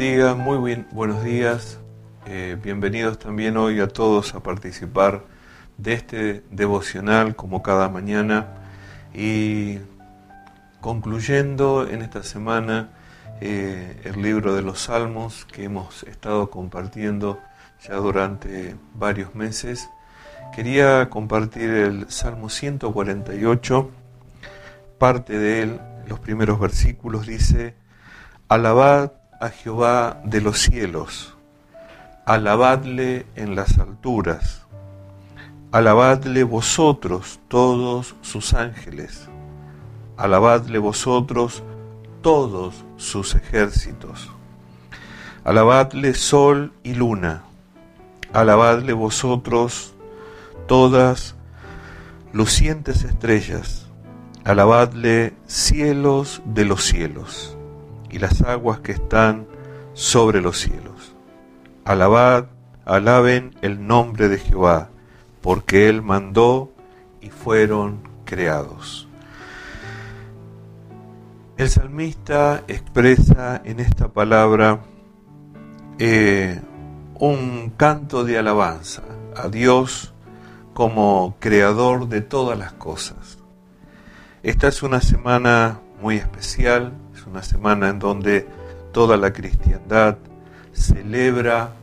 muy bien, buenos días. Eh, bienvenidos también hoy a todos a participar de este devocional como cada mañana y concluyendo en esta semana eh, el libro de los Salmos que hemos estado compartiendo ya durante varios meses. Quería compartir el Salmo 148, parte de él, los primeros versículos, dice, Alabad a Jehová de los cielos, alabadle en las alturas, alabadle vosotros todos sus ángeles, alabadle vosotros todos sus ejércitos, alabadle sol y luna, alabadle vosotros todas lucientes estrellas, alabadle cielos de los cielos y las aguas que están sobre los cielos. Alabad, alaben el nombre de Jehová, porque Él mandó y fueron creados. El salmista expresa en esta palabra eh, un canto de alabanza a Dios como creador de todas las cosas. Esta es una semana muy especial, es una semana en donde toda la cristiandad celebra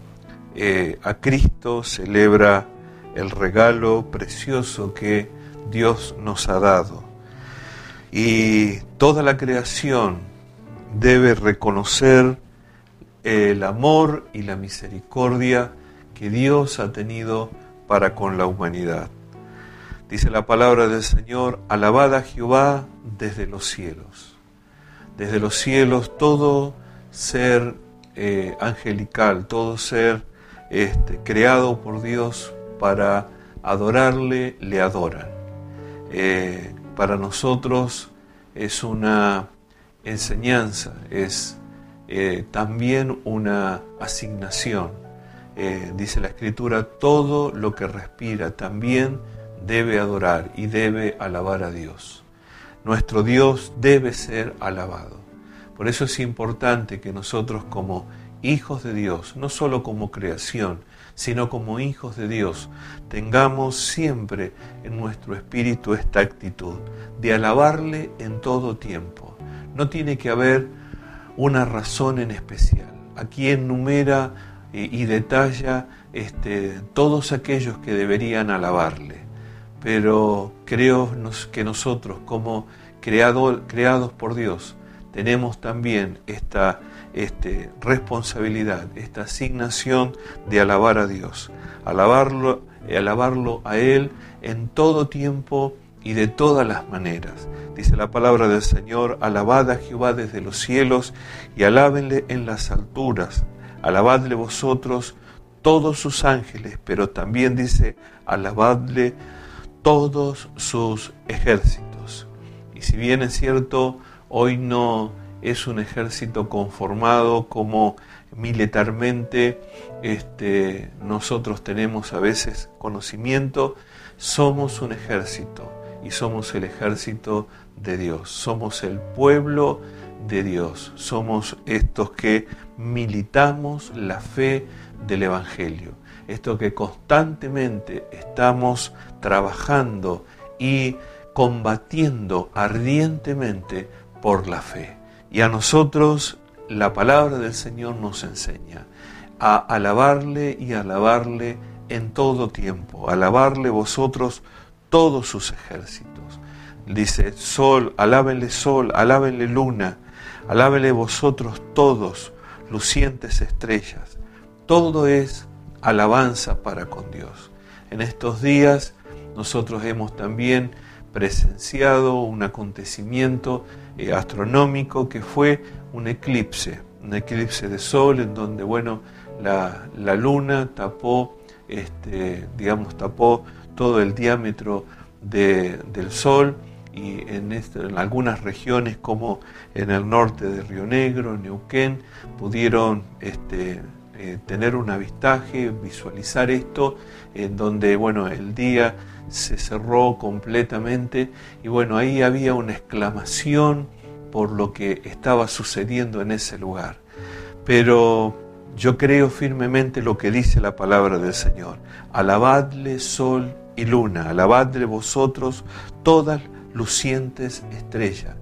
eh, a Cristo, celebra el regalo precioso que Dios nos ha dado. Y toda la creación debe reconocer el amor y la misericordia que Dios ha tenido para con la humanidad. Dice la palabra del Señor, alabad a Jehová desde los cielos desde los cielos todo ser eh, angelical, todo ser este, creado por Dios para adorarle, le adoran. Eh, para nosotros es una enseñanza, es eh, también una asignación. dice la escritura, todo lo que respira también debe adorar y debe alabar a Dios. Nuestro Dios debe ser alabado. Por eso es importante que nosotros como hijos de Dios, no solo como creación, sino como hijos de Dios, tengamos siempre en nuestro espíritu esta actitud de alabarle en todo tiempo. No tiene que haber una razón en especial. Aquí enumera y detalla este, todos aquellos que deberían alabarle pero creo que nosotros como creados por Dios tenemos también esta este, responsabilidad, esta asignación de alabar a Dios, alabarlo, alabarlo a Él en todo tiempo y de todas las maneras. Dice la palabra del Señor, alabad a Jehová desde los cielos y alábenle en las alturas, alabadle vosotros todos sus ángeles, pero también dice, alabadle todos sus ejércitos. Y si bien es cierto, hoy no es un ejército conformado como militarmente este, nosotros tenemos a veces conocimiento, somos un ejército y somos el ejército de Dios, somos el pueblo de Dios, somos estos que militamos la fe del Evangelio esto que constantemente estamos trabajando y combatiendo ardientemente por la fe. Y a nosotros la palabra del Señor nos enseña a alabarle y alabarle en todo tiempo, alabarle vosotros todos sus ejércitos. Dice, sol, alábenle sol, alábenle luna, alábenle vosotros todos, lucientes estrellas. Todo es alabanza para con Dios. En estos días nosotros hemos también presenciado un acontecimiento eh, astronómico que fue un eclipse, un eclipse de sol en donde, bueno, la, luna tapó, este, digamos, tapó todo el diámetro del sol y en, en, algunas regiones como en el norte de Río Negro, Neuquén, pudieron este, eh, tener un avistaje, visualizar esto, en donde, bueno, el día se cerró completamente y bueno, ahí había una exclamación por lo que estaba sucediendo en ese lugar. pero yo creo firmemente lo que dice la palabra del Señor. Alabadle sol y luna, alabadle vosotros todas lucientes estrellas.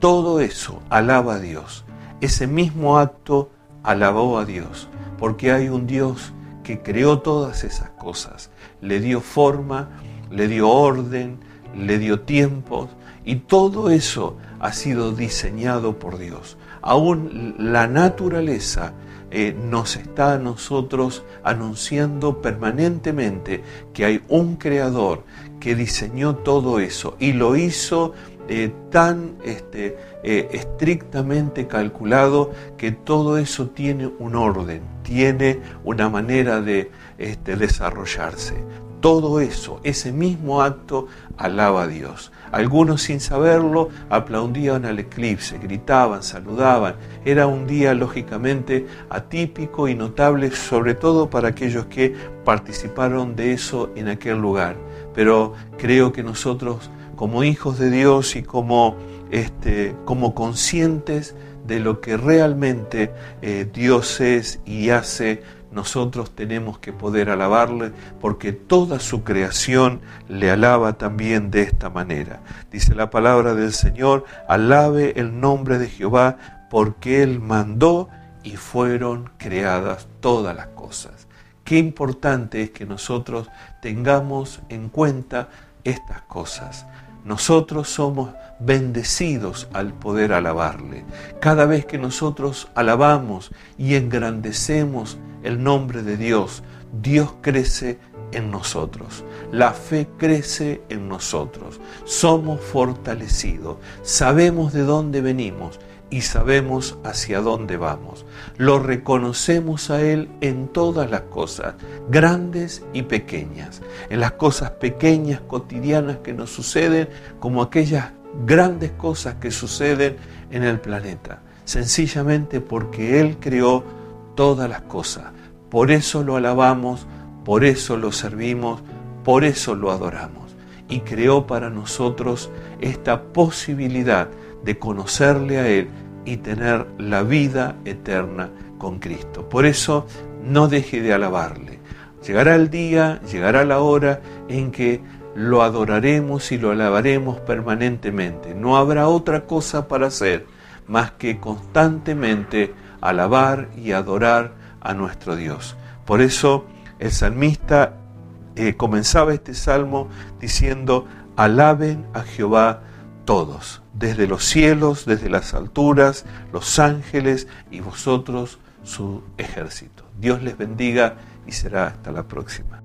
Todo eso alaba a Dios. Ese mismo acto alabó a Dios, porque hay un Dios que creó todas esas cosas, le dio forma, le dio orden, le dio tiempos, y todo eso ha sido diseñado por Dios. Aún la naturaleza eh, nos está a nosotros anunciando permanentemente que hay un creador que diseñó todo eso y lo hizo eh, tan este, eh, estrictamente calculado que todo eso tiene un orden, tiene una manera de este, desarrollarse. Todo eso, ese mismo acto, alaba a Dios. Algunos sin saberlo aplaudían al eclipse, gritaban, saludaban. Era un día lógicamente atípico y notable, sobre todo para aquellos que participaron de eso en aquel lugar. Pero creo que nosotros como hijos de Dios y como, este, como conscientes de lo que realmente eh, Dios es y hace, nosotros tenemos que poder alabarle porque toda su creación le alaba también de esta manera. Dice la palabra del Señor, alabe el nombre de Jehová porque Él mandó y fueron creadas todas las cosas. Qué importante es que nosotros tengamos en cuenta estas cosas. Nosotros somos bendecidos al poder alabarle. Cada vez que nosotros alabamos y engrandecemos el nombre de Dios, Dios crece en nosotros. La fe crece en nosotros. Somos fortalecidos. Sabemos de dónde venimos y sabemos hacia dónde vamos. Lo reconocemos a Él en todas las cosas, grandes y pequeñas, en las cosas pequeñas, cotidianas que nos suceden, como aquellas grandes cosas que suceden en el planeta, sencillamente porque Él creó todas las cosas. Por eso lo alabamos, por eso lo servimos, por eso lo adoramos. Y creó para nosotros esta posibilidad de conocerle a Él y tener la vida eterna con Cristo. Por eso no deje de alabarle. Llegará el día, llegará la hora en que lo adoraremos y lo alabaremos permanentemente. No habrá otra cosa para hacer más que constantemente alabar y adorar a nuestro Dios. Por eso el salmista eh, comenzaba este salmo diciendo, alaben a Jehová todos, desde los cielos, desde las alturas, los ángeles y vosotros su ejército. Dios les bendiga y será hasta la próxima.